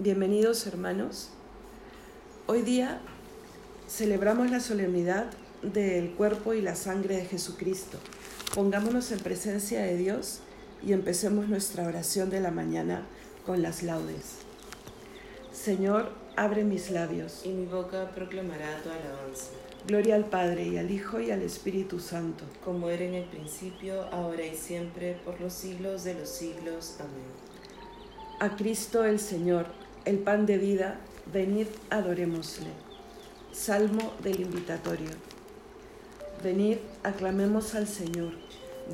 Bienvenidos hermanos. Hoy día celebramos la solemnidad del cuerpo y la sangre de Jesucristo. Pongámonos en presencia de Dios y empecemos nuestra oración de la mañana con las laudes. Señor, abre mis labios. Y mi boca proclamará tu alabanza. Gloria al Padre y al Hijo y al Espíritu Santo. Como era en el principio, ahora y siempre, por los siglos de los siglos. Amén. A Cristo el Señor, el pan de vida, venid adorémosle. Salmo del invitatorio. Venid, aclamemos al Señor.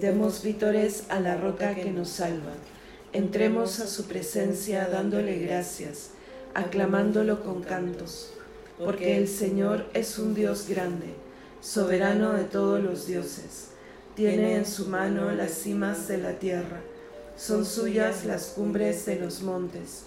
Demos vítores a la roca que nos salva. Entremos a su presencia dándole gracias, aclamándolo con cantos, porque el Señor es un Dios grande, soberano de todos los dioses. Tiene en su mano las cimas de la tierra, son suyas las cumbres de los montes,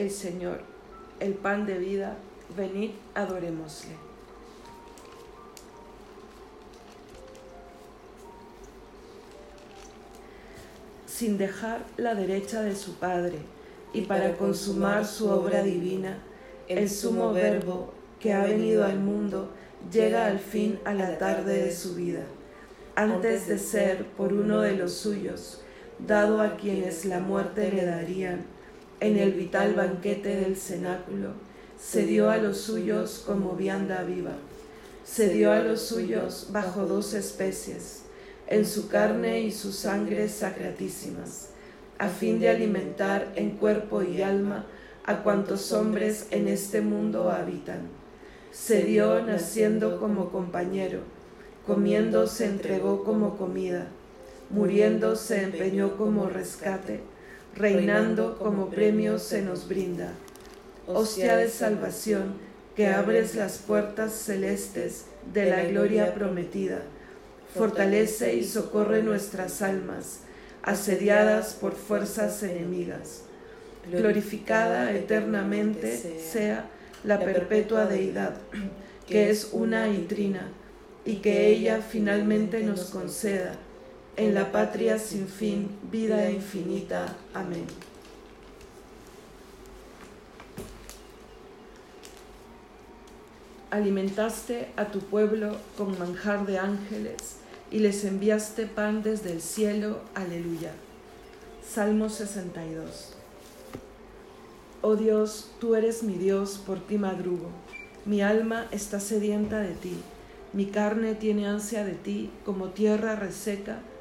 el Señor, el pan de vida, venid, adorémosle. sin dejar la derecha de su Padre, y para consumar su obra divina, el sumo verbo que ha venido al mundo llega al fin a la tarde de su vida, antes de ser por uno de los suyos, dado a quienes la muerte le darían, en el vital banquete del cenáculo, se dio a los suyos como vianda viva, se dio a los suyos bajo dos especies, en su carne y su sangre sacratísimas, a fin de alimentar en cuerpo y alma a cuantos hombres en este mundo habitan. Se dio naciendo como compañero, comiendo se entregó como comida, muriendo se empeñó como rescate, reinando como premio se nos brinda. Hostia de salvación, que abres las puertas celestes de la gloria prometida fortalece y socorre nuestras almas, asediadas por fuerzas enemigas. Glorificada eternamente sea la perpetua deidad, que es una y trina, y que ella finalmente nos conceda en la patria sin fin, vida infinita. Amén. Alimentaste a tu pueblo con manjar de ángeles y les enviaste pan desde el cielo. Aleluya. Salmo 62. Oh Dios, tú eres mi Dios, por ti madrugo. Mi alma está sedienta de ti, mi carne tiene ansia de ti, como tierra reseca,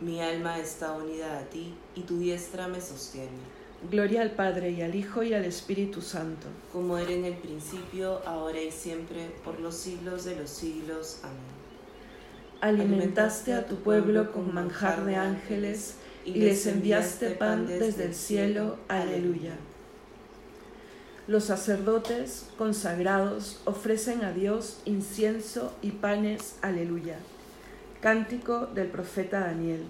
Mi alma está unida a ti y tu diestra me sostiene. Gloria al Padre y al Hijo y al Espíritu Santo. Como era en el principio, ahora y siempre, por los siglos de los siglos. Amén. Alimentaste a tu pueblo con manjar de ángeles y les enviaste pan desde el cielo. Aleluya. Los sacerdotes consagrados ofrecen a Dios incienso y panes. Aleluya. Cántico del profeta Daniel.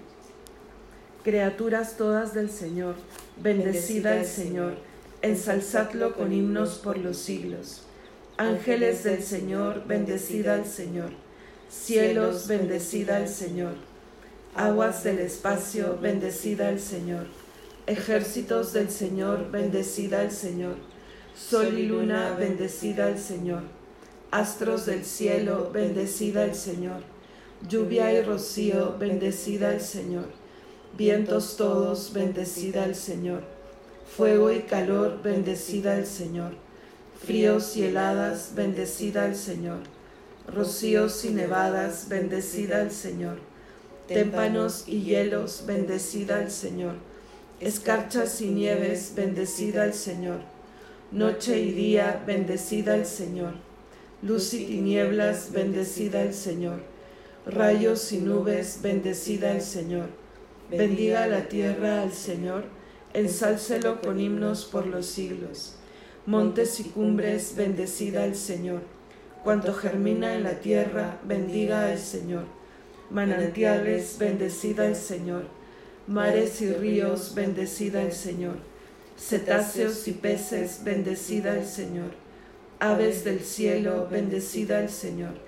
Criaturas todas del Señor Bendecida el Señor, ensalzadlo con himnos por los siglos. Ángeles del Señor, bendecida al Señor. Cielos, bendecida al Señor. Aguas del espacio, bendecida al Señor. Ejércitos del Señor, bendecida al Señor. Sol y luna, bendecida al Señor. Astros del cielo, bendecida al Señor. Lluvia y rocío, bendecida al Señor. Vientos todos, bendecida al Señor. Fuego y calor, bendecida al Señor fríos y heladas, bendecida al Señor. Rocíos y nevadas, bendecida al Señor. Témpanos y hielos, bendecida al Señor. Escarchas y nieves, bendecida al Señor. Noche y día, bendecida al Señor. Luz y tinieblas, bendecida al Señor. Rayos y nubes, bendecida al Señor. Bendiga la tierra al Señor, ensálcelo con himnos por los siglos montes y cumbres, bendecida el Señor. Cuanto germina en la tierra, bendiga al Señor. Manantiales, bendecida el Señor. Mares y ríos, bendecida el Señor. Cetáceos y peces, bendecida el Señor. Aves del cielo, bendecida el Señor.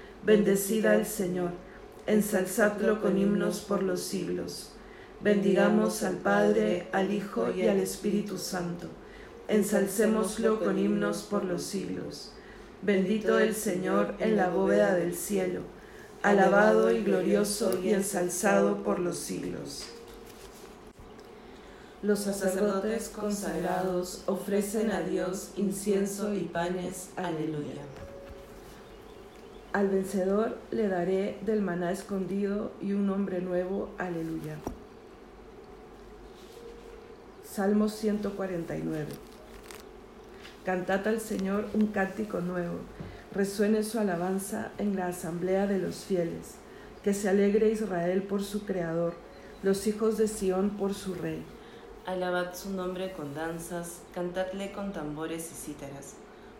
bendecida al Señor. Ensalzadlo con himnos por los siglos. Bendigamos al Padre, al Hijo y al Espíritu Santo ensalcémoslo con himnos por los siglos. Bendito el Señor en la bóveda del cielo, alabado y glorioso y ensalzado por los siglos. Los sacerdotes consagrados ofrecen a Dios incienso y panes. Aleluya. Al vencedor le daré del maná escondido y un nombre nuevo. Aleluya. Salmo 149. Cantad al Señor un cántico nuevo, resuene su alabanza en la asamblea de los fieles, que se alegre Israel por su Creador, los hijos de Sión por su Rey. Alabad su nombre con danzas, cantadle con tambores y cítaras,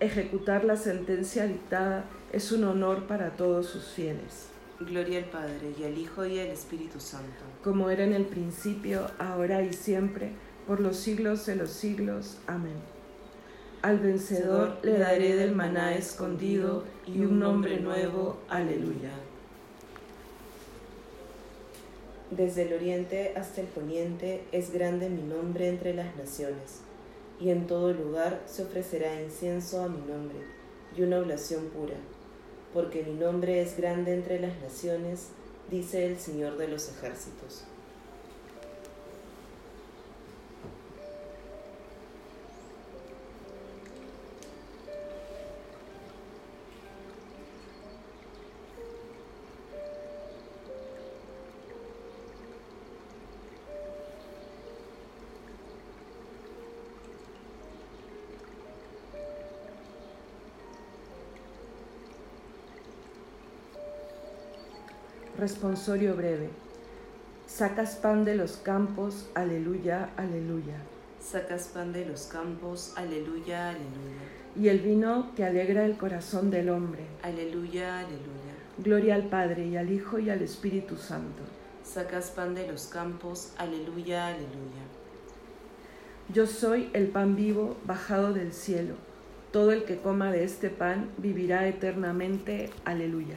Ejecutar la sentencia dictada es un honor para todos sus fieles. Gloria al Padre y al Hijo y al Espíritu Santo. Como era en el principio, ahora y siempre, por los siglos de los siglos. Amén. Al vencedor le daré del maná escondido y un nombre nuevo. Aleluya. Desde el oriente hasta el poniente es grande mi nombre entre las naciones, y en todo lugar se ofrecerá incienso a mi nombre y una oblación pura, porque mi nombre es grande entre las naciones, dice el Señor de los ejércitos. Responsorio breve. Sacas pan de los campos, aleluya, aleluya. Sacas pan de los campos, aleluya, aleluya. Y el vino que alegra el corazón del hombre. Aleluya, aleluya. Gloria al Padre y al Hijo y al Espíritu Santo. Sacas pan de los campos, aleluya, aleluya. Yo soy el pan vivo bajado del cielo. Todo el que coma de este pan vivirá eternamente. Aleluya.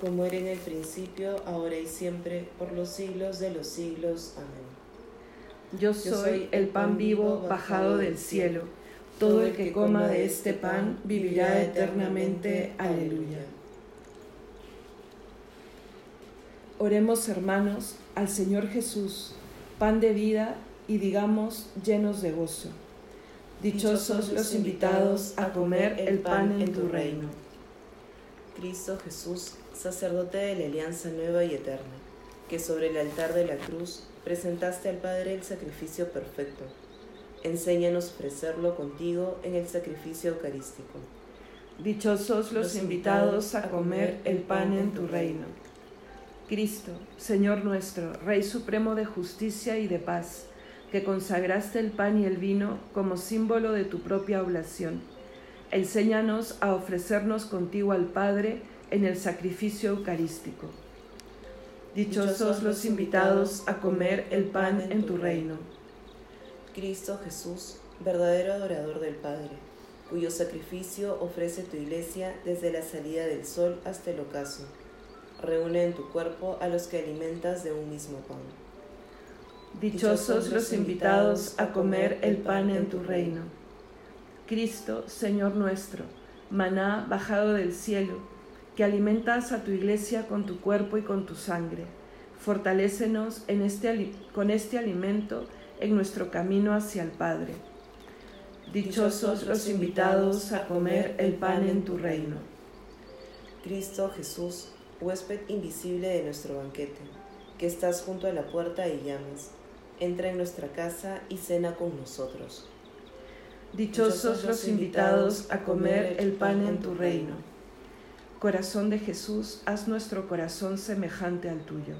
Como era en el principio, ahora y siempre, por los siglos de los siglos. Amén. Yo soy el pan vivo bajado del cielo. Todo el que coma de este pan vivirá eternamente. Aleluya. Oremos hermanos al Señor Jesús, pan de vida y digamos llenos de gozo. Dichosos los invitados a comer el pan en tu reino. Cristo Jesús, sacerdote de la alianza nueva y eterna, que sobre el altar de la cruz presentaste al Padre el sacrificio perfecto. Enséñanos a ofrecerlo contigo en el sacrificio eucarístico. Dichosos los invitados a comer el pan en tu reino. Cristo, Señor nuestro, Rey supremo de justicia y de paz, que consagraste el pan y el vino como símbolo de tu propia oblación. Enséñanos a ofrecernos contigo al Padre en el sacrificio eucarístico. Dichosos los invitados a comer el pan en tu reino. Cristo Jesús, verdadero adorador del Padre, cuyo sacrificio ofrece tu iglesia desde la salida del sol hasta el ocaso. Reúne en tu cuerpo a los que alimentas de un mismo pan. Dichosos los invitados a comer el pan en tu reino. Cristo, Señor nuestro, maná bajado del cielo, que alimentas a tu iglesia con tu cuerpo y con tu sangre. Fortalécenos en este, con este alimento en nuestro camino hacia el Padre. Dichosos los invitados a comer el pan en tu reino. Cristo Jesús, huésped invisible de nuestro banquete, que estás junto a la puerta y llamas entra en nuestra casa y cena con nosotros. Dichosos los invitados a comer el pan en tu reino. Corazón de Jesús, haz nuestro corazón semejante al tuyo.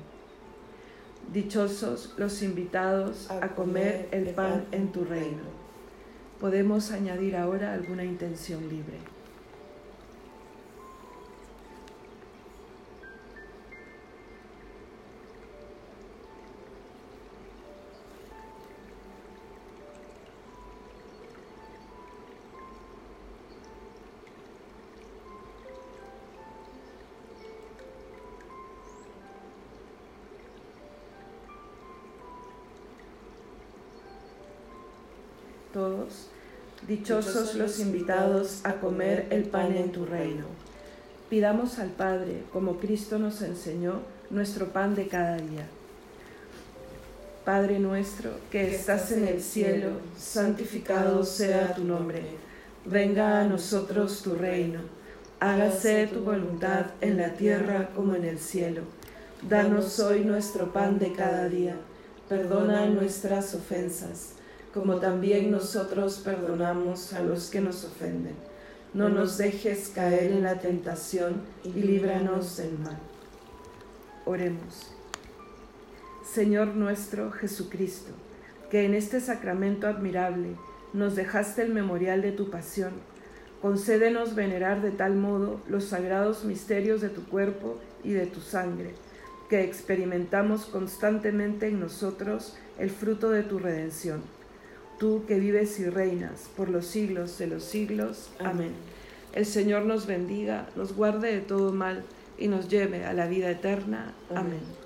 Dichosos los invitados a comer el pan en tu reino. Podemos añadir ahora alguna intención libre. Todos, dichosos los invitados a comer el pan en tu reino. Pidamos al Padre, como Cristo nos enseñó, nuestro pan de cada día. Padre nuestro, que estás en el cielo, santificado sea tu nombre. Venga a nosotros tu reino. Hágase tu voluntad en la tierra como en el cielo. Danos hoy nuestro pan de cada día. Perdona nuestras ofensas como también nosotros perdonamos a los que nos ofenden. No nos dejes caer en la tentación y líbranos del mal. Oremos. Señor nuestro Jesucristo, que en este sacramento admirable nos dejaste el memorial de tu pasión, concédenos venerar de tal modo los sagrados misterios de tu cuerpo y de tu sangre, que experimentamos constantemente en nosotros el fruto de tu redención tú que vives y reinas por los siglos de los siglos. Amén. El Señor nos bendiga, nos guarde de todo mal y nos lleve a la vida eterna. Amén.